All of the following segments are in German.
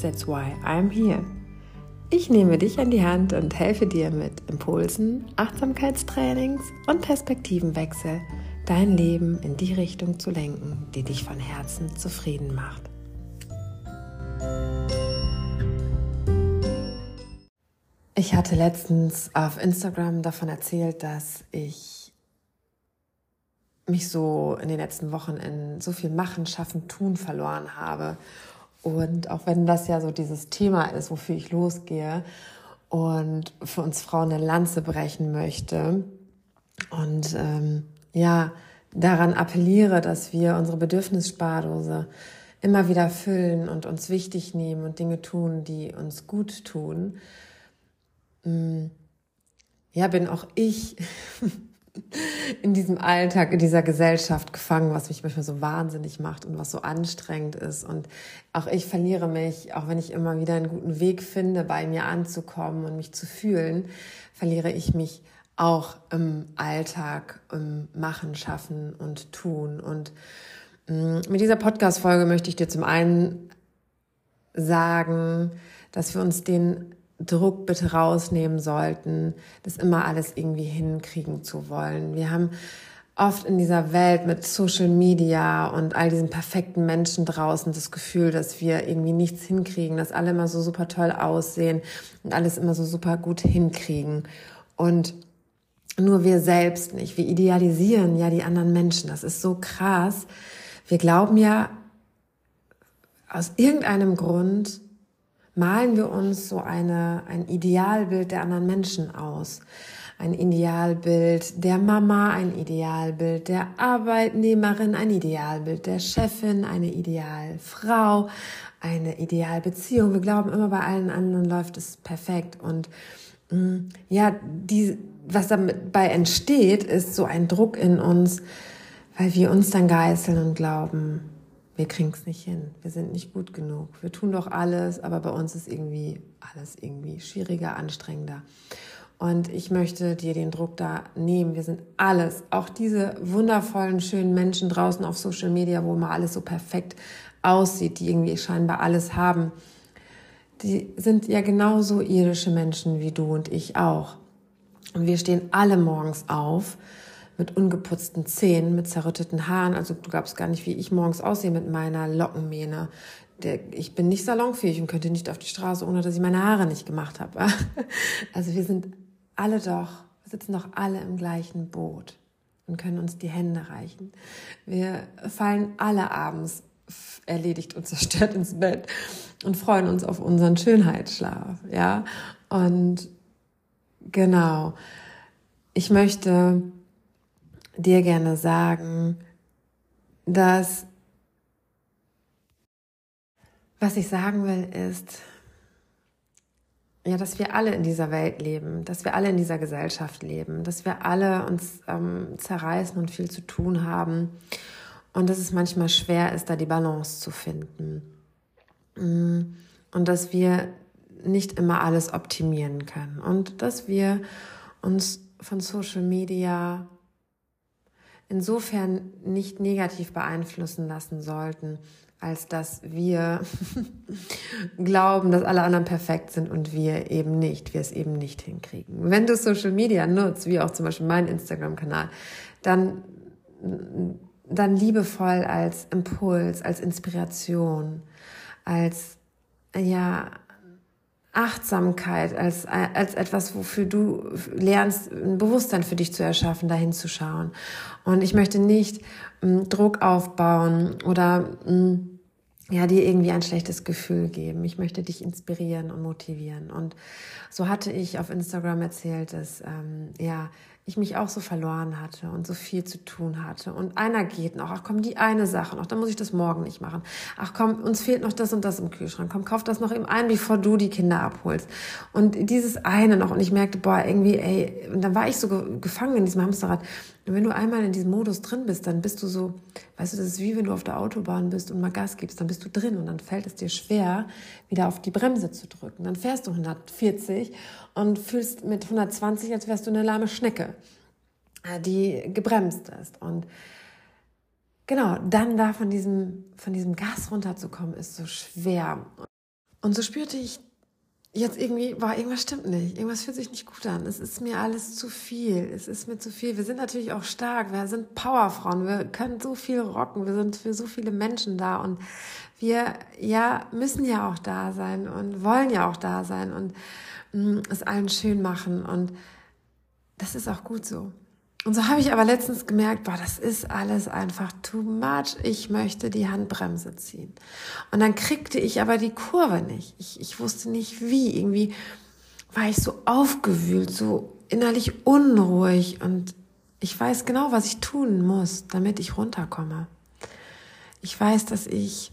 That's why I'm here. Ich nehme dich an die Hand und helfe dir mit Impulsen, Achtsamkeitstrainings und Perspektivenwechsel, dein Leben in die Richtung zu lenken, die dich von Herzen zufrieden macht. Ich hatte letztens auf Instagram davon erzählt, dass ich mich so in den letzten Wochen in so viel Machen, Schaffen, Tun verloren habe und auch wenn das ja so dieses Thema ist, wofür ich losgehe und für uns Frauen eine Lanze brechen möchte und ähm, ja, daran appelliere, dass wir unsere Bedürfnisspardose immer wieder füllen und uns wichtig nehmen und Dinge tun, die uns gut tun. Mm, ja, bin auch ich in diesem Alltag, in dieser Gesellschaft gefangen, was mich manchmal so wahnsinnig macht und was so anstrengend ist. Und auch ich verliere mich, auch wenn ich immer wieder einen guten Weg finde, bei mir anzukommen und mich zu fühlen, verliere ich mich auch im Alltag, im Machen, Schaffen und Tun. Und mm, mit dieser Podcast-Folge möchte ich dir zum einen sagen, dass wir uns den Druck bitte rausnehmen sollten, das immer alles irgendwie hinkriegen zu wollen. Wir haben oft in dieser Welt mit Social Media und all diesen perfekten Menschen draußen das Gefühl, dass wir irgendwie nichts hinkriegen, dass alle immer so super toll aussehen und alles immer so super gut hinkriegen. Und nur wir selbst nicht. Wir idealisieren ja die anderen Menschen. Das ist so krass. Wir glauben ja aus irgendeinem Grund, malen wir uns so eine, ein Idealbild der anderen Menschen aus. Ein Idealbild der Mama, ein Idealbild der Arbeitnehmerin, ein Idealbild der Chefin, eine Idealfrau, eine Idealbeziehung. Wir glauben immer, bei allen anderen läuft es perfekt. Und mm, ja, die, was dabei entsteht, ist so ein Druck in uns, weil wir uns dann geißeln und glauben, wir kriegen es nicht hin, wir sind nicht gut genug, wir tun doch alles, aber bei uns ist irgendwie alles irgendwie schwieriger, anstrengender. Und ich möchte dir den Druck da nehmen. Wir sind alles, auch diese wundervollen, schönen Menschen draußen auf Social Media, wo mal alles so perfekt aussieht, die irgendwie scheinbar alles haben. Die sind ja genauso irdische Menschen wie du und ich auch. Und wir stehen alle morgens auf mit ungeputzten Zähnen, mit zerrütteten Haaren. Also du glaubst gar nicht, wie ich morgens aussehe mit meiner Lockenmähne. Der, ich bin nicht salonfähig und könnte nicht auf die Straße, ohne dass ich meine Haare nicht gemacht habe. Also wir sind alle doch, wir sitzen doch alle im gleichen Boot und können uns die Hände reichen. Wir fallen alle abends erledigt und zerstört ins Bett und freuen uns auf unseren Schönheitsschlaf, ja. Und genau, ich möchte dir gerne sagen, dass was ich sagen will ist, ja, dass wir alle in dieser Welt leben, dass wir alle in dieser Gesellschaft leben, dass wir alle uns ähm, zerreißen und viel zu tun haben und dass es manchmal schwer ist, da die Balance zu finden. Mm, und dass wir nicht immer alles optimieren können und dass wir uns von Social Media insofern nicht negativ beeinflussen lassen sollten, als dass wir glauben, dass alle anderen perfekt sind und wir eben nicht, wir es eben nicht hinkriegen. Wenn du Social Media nutzt, wie auch zum Beispiel mein Instagram-Kanal, dann, dann liebevoll als Impuls, als Inspiration, als, ja, Achtsamkeit als, als etwas, wofür du lernst, ein Bewusstsein für dich zu erschaffen, dahin zu schauen. Und ich möchte nicht ähm, Druck aufbauen oder ähm, ja, dir irgendwie ein schlechtes Gefühl geben. Ich möchte dich inspirieren und motivieren. Und so hatte ich auf Instagram erzählt, dass ähm, ja ich mich auch so verloren hatte und so viel zu tun hatte. Und einer geht noch. Ach komm, die eine Sache noch, dann muss ich das morgen nicht machen. Ach komm, uns fehlt noch das und das im Kühlschrank. Komm, kauf das noch eben ein, bevor du die Kinder abholst. Und dieses eine noch. Und ich merkte, boah, irgendwie, ey, und dann war ich so gefangen in diesem Hamsterrad. Und wenn du einmal in diesem Modus drin bist, dann bist du so, weißt du, das ist wie wenn du auf der Autobahn bist und mal Gas gibst, dann bist du drin und dann fällt es dir schwer, wieder auf die Bremse zu drücken. Dann fährst du 140 und fühlst mit 120, als wärst du eine lahme Schnecke, äh, die gebremst ist. Und genau, dann da von diesem, von diesem Gas runterzukommen, ist so schwer. Und so spürte ich jetzt irgendwie, war irgendwas stimmt nicht. Irgendwas fühlt sich nicht gut an. Es ist mir alles zu viel. Es ist mir zu viel. Wir sind natürlich auch stark. Wir sind Powerfrauen. Wir können so viel rocken. Wir sind für so viele Menschen da und wir, ja, müssen ja auch da sein und wollen ja auch da sein und mh, mm, es allen schön machen und das ist auch gut so. Und so habe ich aber letztens gemerkt, boah, das ist alles einfach too much. Ich möchte die Handbremse ziehen. Und dann kriegte ich aber die Kurve nicht. Ich, ich wusste nicht wie. Irgendwie war ich so aufgewühlt, so innerlich unruhig. Und ich weiß genau, was ich tun muss, damit ich runterkomme. Ich weiß, dass ich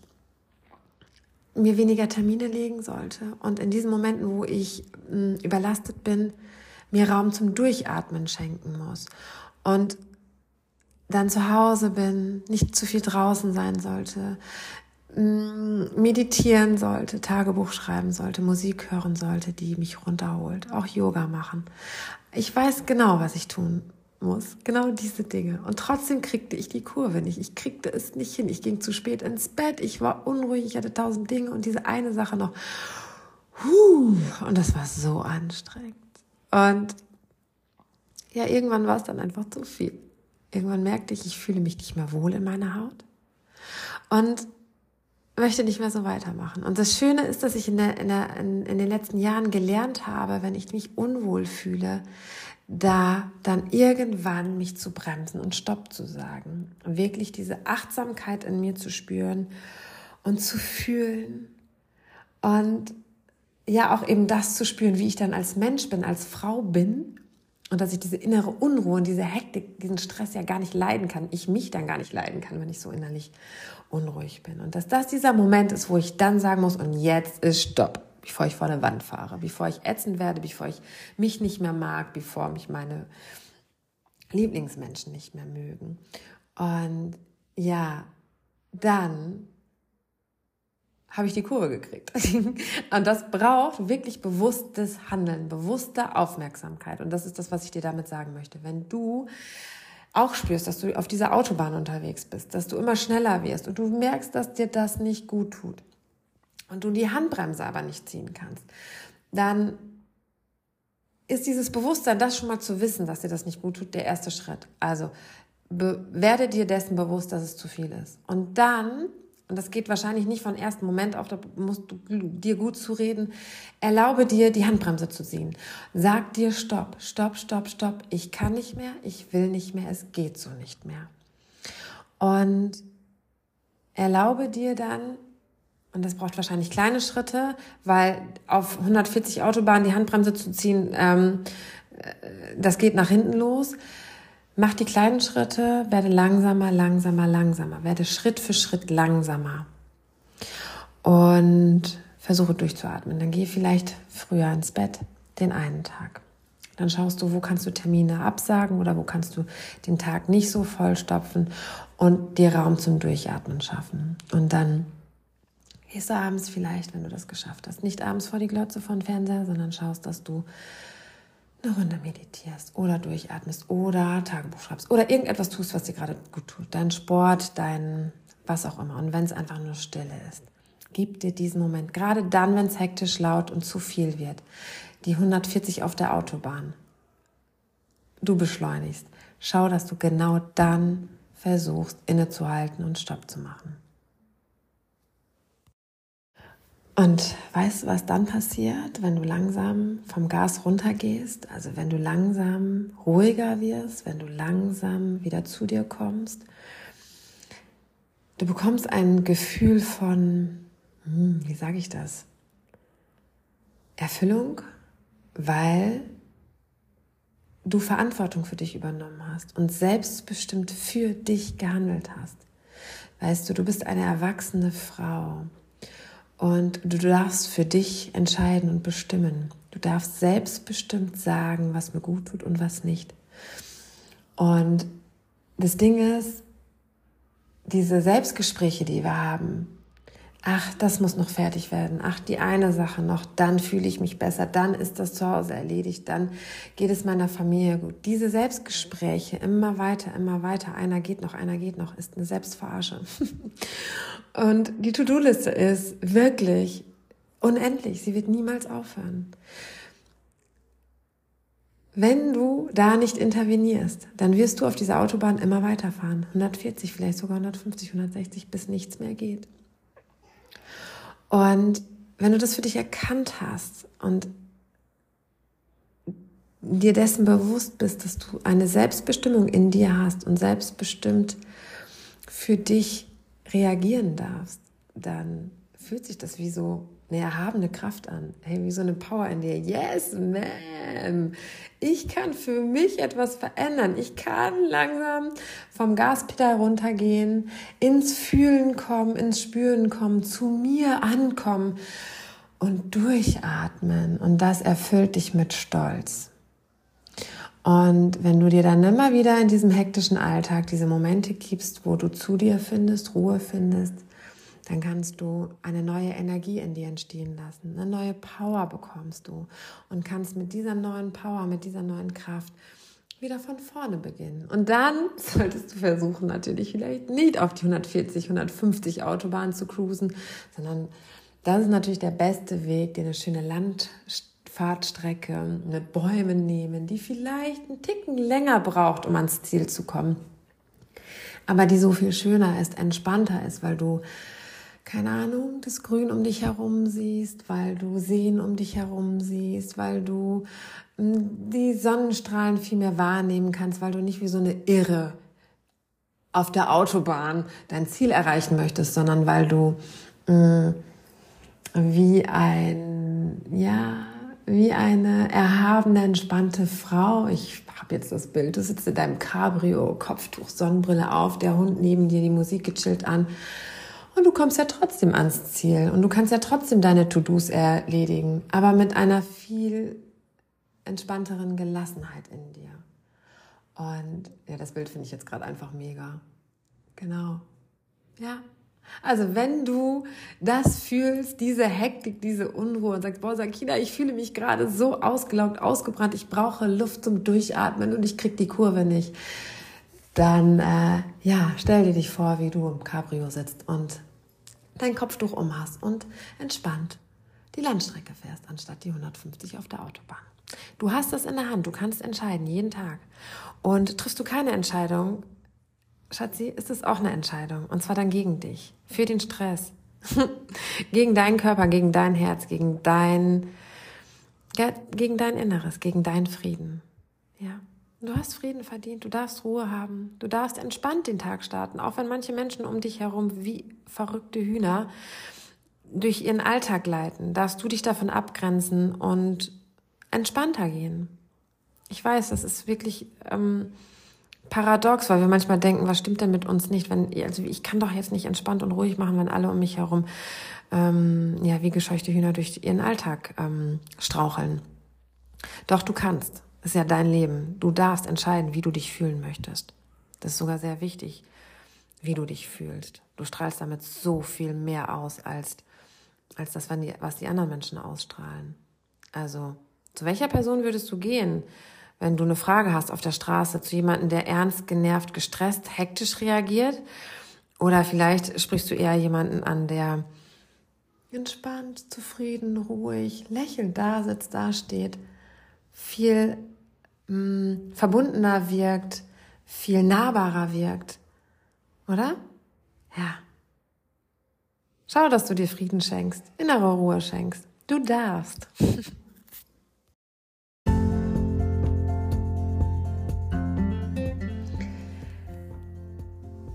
mir weniger Termine legen sollte. Und in diesen Momenten, wo ich mh, hm, überlastet bin, mir Raum zum Durchatmen schenken muss und dann zu Hause bin, nicht zu viel draußen sein sollte, mm, meditieren sollte, Tagebuch schreiben sollte, Musik hören sollte, die mich runterholt, auch Yoga machen. Ich weiß genau, was ich tun muss. Genau diese Dinge. Und trotzdem kriegte ich die Kurve nicht. Ich kriegte es nicht hin. Ich ging zu spät ins Bett. Ich war unruhig. Ich hatte tausend Dinge und diese eine Sache noch. Huh, und das war so anstrengend. Und ja, irgendwann war es dann einfach zu viel. Irgendwann merkte ich, ich fühle mich nicht mehr wohl in meiner Haut und möchte nicht mehr so weitermachen. Und das Schöne ist, dass ich in, der, in, der, in, den letzten Jahren gelernt habe, wenn ich mich unwohl fühle, da dann irgendwann mich zu bremsen und Stopp zu sagen. Und wirklich diese Achtsamkeit in mir zu spüren und zu fühlen. Und ja, auch eben das zu spüren, wie ich dann als Mensch bin, als Frau bin und dass ich diese innere Unruhe und diese Hektik, diesen Stress ja gar nicht leiden kann. Ich mich dann gar nicht leiden kann, wenn ich so innerlich unruhig bin. Und dass das dieser Moment ist, wo ich dann sagen muss, und jetzt ist Stopp, bevor ich vor eine Wand fahre, bevor ich ätzend werde, bevor ich mich nicht mehr mag, bevor mich meine Lieblingsmenschen nicht mehr mögen. Und ja, dann habe ich die Kurve gekriegt. und das braucht wirklich bewusstes Handeln, bewusste Aufmerksamkeit. Und das ist das, was ich dir damit sagen möchte. Wenn du auch spürst, dass du auf dieser Autobahn unterwegs bist, dass du immer schneller wirst und du merkst, dass dir das nicht gut tut und du die Handbremse aber nicht ziehen kannst, dann ist dieses Bewusstsein, das schon mal zu wissen, dass dir das nicht gut tut, der erste Schritt. Also werde dir dessen bewusst, dass es zu viel ist. Und dann und das geht wahrscheinlich nicht von ersten Moment auf, da musst du dir gut zureden, erlaube dir, die Handbremse zu ziehen. Sag dir Stopp, Stopp, Stopp, Stopp. Ich kann nicht mehr, ich will nicht mehr, es geht so nicht mehr. Und erlaube dir dann, und das braucht wahrscheinlich kleine Schritte, weil auf 140 Autobahnen die Handbremse zu ziehen, ähm, äh, das geht nach hinten los. Mach die kleinen Schritte, werde langsamer, langsamer, langsamer, werde Schritt für Schritt langsamer. Und versuche durchzuatmen. Dann geh vielleicht früher ins Bett, den einen Tag. Dann schaust du, wo kannst du Termine absagen oder wo kannst du den Tag nicht so vollstopfen und dir Raum zum Durchatmen schaffen. Und dann gehst du abends vielleicht, wenn du das geschafft hast, nicht abends vor die Glotze von Fernseher, sondern schaust, dass du eine Runde meditierst oder durchatmest oder Tagebuch schreibst oder irgendetwas tust, was dir gerade gut tut. Dein Sport, dein was auch immer. Und wenn es einfach nur Stille ist, gib dir diesen Moment. Gerade dann, wenn es hektisch, laut und zu viel wird. Die 140 auf der Autobahn. Du beschleunigst. Schau, dass du genau dann versuchst, innezuhalten und Stopp zu machen. Und weißt du, was dann passiert, wenn du langsam vom Gas runtergehst? Also wenn du langsam ruhiger wirst, wenn du langsam wieder zu dir kommst. Du bekommst ein Gefühl von, hm, wie sage ich das? Erfüllung, weil du Verantwortung für dich übernommen hast und selbstbestimmt für dich gehandelt hast. Weißt du, du bist eine erwachsene Frau und du darfst für dich entscheiden und bestimmen. Du darfst selbstbestimmt sagen, was mir gut tut und was nicht. Und das Ding ist, diese Selbstgespräche, die wir haben, ach, das muss noch fertig werden, ach, die eine Sache noch, dann fühle ich mich besser, dann ist das zu Hause erledigt, dann geht es meiner Familie gut. Diese Selbstgespräche immer weiter, immer weiter, einer geht noch, einer geht noch, ist eine Selbstverarsche. Und die To-Do-Liste ist wirklich unendlich, sie wird niemals aufhören. Wenn du da nicht intervenierst, dann wirst du auf dieser Autobahn immer weiterfahren. 140, vielleicht sogar 150, 160, bis nichts mehr geht. Und wenn du das für dich erkannt hast und dir dessen bewusst bist, dass du eine Selbstbestimmung in dir hast und selbstbestimmt für dich reagieren darfst, dann fühlt sich das wie so eine erhabene Kraft an. Hey, wie so eine Power in dir. Yes, man. Ich kann für mich etwas verändern. Ich kann langsam vom Gaspedal runtergehen, ins Fühlen kommen, ins Spüren kommen, zu mir ankommen und durchatmen. Und das erfüllt dich mit Stolz. Und wenn du dir dann immer wieder in diesem hektischen Alltag diese Momente gibst, wo du zu dir findest, Ruhe findest, dann kannst du eine neue Energie in dir entstehen lassen, eine neue Power bekommst du und kannst mit dieser neuen Power, mit dieser neuen Kraft wieder von vorne beginnen. Und dann solltest du versuchen, natürlich vielleicht nicht auf die 140, 150 Autobahn zu cruisen, sondern das ist natürlich der beste Weg, dir eine schöne Landfahrtstrecke mit Bäumen nehmen, die vielleicht einen Ticken länger braucht, um ans Ziel zu kommen. Aber die so viel schöner ist, entspannter ist, weil du keine Ahnung, das Grün um dich herum siehst, weil du Seen um dich herum siehst, weil du hm, die Sonnenstrahlen viel mehr wahrnehmen kannst, weil du nicht wie so eine Irre auf der Autobahn dein Ziel erreichen möchtest, sondern weil du mh, hm, wie ein, ja, wie eine erhabene, entspannte Frau. Ich habe jetzt das Bild, du sitzt in deinem Cabrio, Kopftuch, Sonnenbrille auf, der Hund neben dir, die Musik gechillt an und du kommst ja trotzdem ans Ziel und du kannst ja trotzdem deine To-Dos erledigen, aber mit einer viel entspannteren Gelassenheit in dir. Und ja, das Bild finde ich jetzt gerade einfach mega. Genau. Ja. Also wenn du das fühlst, diese Hektik, diese Unruhe und sagst, boah, Sakina, ich fühle mich gerade so ausgelaugt, ausgebrannt, ich brauche Luft zum Durchatmen und ich krieg die Kurve nicht, dann äh, ja, stell dir dich vor, wie du im Cabrio sitzt und dein Kopftuch umhast und entspannt die Landstrecke fährst, anstatt die 150 auf der Autobahn. Du hast das in der Hand, du kannst entscheiden, jeden Tag. Und triffst du keine Entscheidung, Schatzi, ist es auch eine Entscheidung. Und zwar dann gegen dich, für den Stress, gegen deinen Körper, gegen dein Herz, gegen dein, ja, gegen dein Inneres, gegen deinen Frieden. Ja. Du hast Frieden verdient, du darfst Ruhe haben, du darfst entspannt den Tag starten, auch wenn manche Menschen um dich herum wie verrückte Hühner durch ihren Alltag leiten, darfst du dich davon abgrenzen und entspannter gehen. Ich weiß, das ist wirklich ähm, paradox, weil wir manchmal denken, was stimmt denn mit uns nicht, wenn also ich kann doch jetzt nicht entspannt und ruhig machen, wenn alle um mich herum ähm, ja wie gescheuchte Hühner durch ihren Alltag ähm, straucheln. Doch du kannst. Das ist ja dein Leben. Du darfst entscheiden, wie du dich fühlen möchtest. Das ist sogar sehr wichtig, wie du dich fühlst. Du strahlst damit so viel mehr aus als, als das, was die anderen Menschen ausstrahlen. Also, zu welcher Person würdest du gehen, wenn du eine Frage hast auf der Straße, zu jemandem, der ernst, genervt, gestresst, hektisch reagiert? Oder vielleicht sprichst du eher jemanden an, der entspannt, zufrieden, ruhig, lächelnd da sitzt, da steht, viel mh, mm, verbundener wirkt, viel nahbarer wirkt. Oder? Ja. Schau, dass du dir Frieden schenkst, innere Ruhe schenkst. Du darfst.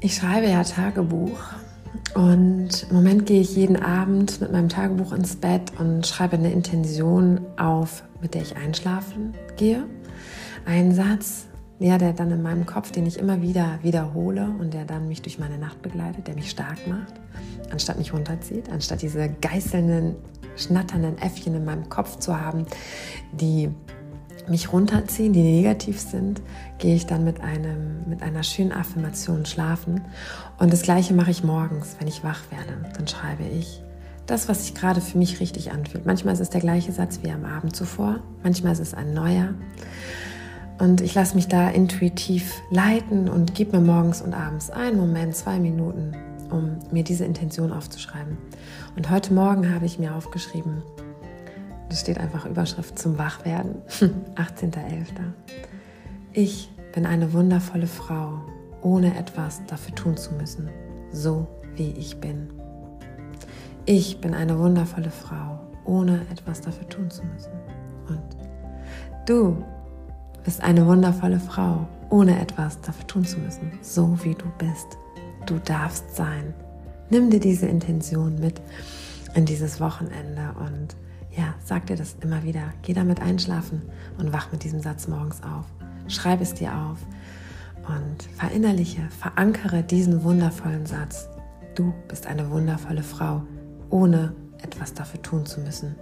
Ich schreibe ja Tagebuch und im Moment gehe ich jeden Abend mit meinem Tagebuch ins Bett und schreibe eine Intention auf, mit der ich einschlafen gehe. Ein Satz, ja, der dann in meinem Kopf, den ich immer wieder wiederhole und der dann mich durch meine Nacht begleitet, der mich stark macht, anstatt mich runterzieht, anstatt diese geißelnden, schnatternden Äffchen in meinem Kopf zu haben, die mich runterziehen, die negativ sind, gehe ich dann mit, einem, mit einer schönen Affirmation schlafen. Und das gleiche mache ich morgens, wenn ich wach werde. Dann schreibe ich das, was sich gerade für mich richtig anfühlt. Manchmal ist es der gleiche Satz wie am Abend zuvor, manchmal ist es ein neuer. Und ich lasse mich da intuitiv leiten und gebe mir morgens und abends einen Moment, zwei Minuten, um mir diese Intention aufzuschreiben. Und heute Morgen habe ich mir aufgeschrieben, das steht einfach Überschrift zum Wachwerden, 18.11. Ich bin eine wundervolle Frau, ohne etwas dafür tun zu müssen, so wie ich bin. Ich bin eine wundervolle Frau, ohne etwas dafür tun zu müssen. Und du bist eine wundervolle Frau, ohne etwas dafür tun zu müssen, so wie du bist. Du darfst sein. Nimm dir diese Intention mit in dieses Wochenende und ja, sag dir das immer wieder. Geh damit einschlafen und wach mit diesem Satz morgens auf. Schreib es dir auf und verinnerliche, verankere diesen wundervollen Satz. Du bist eine wundervolle Frau, ohne etwas dafür tun zu müssen.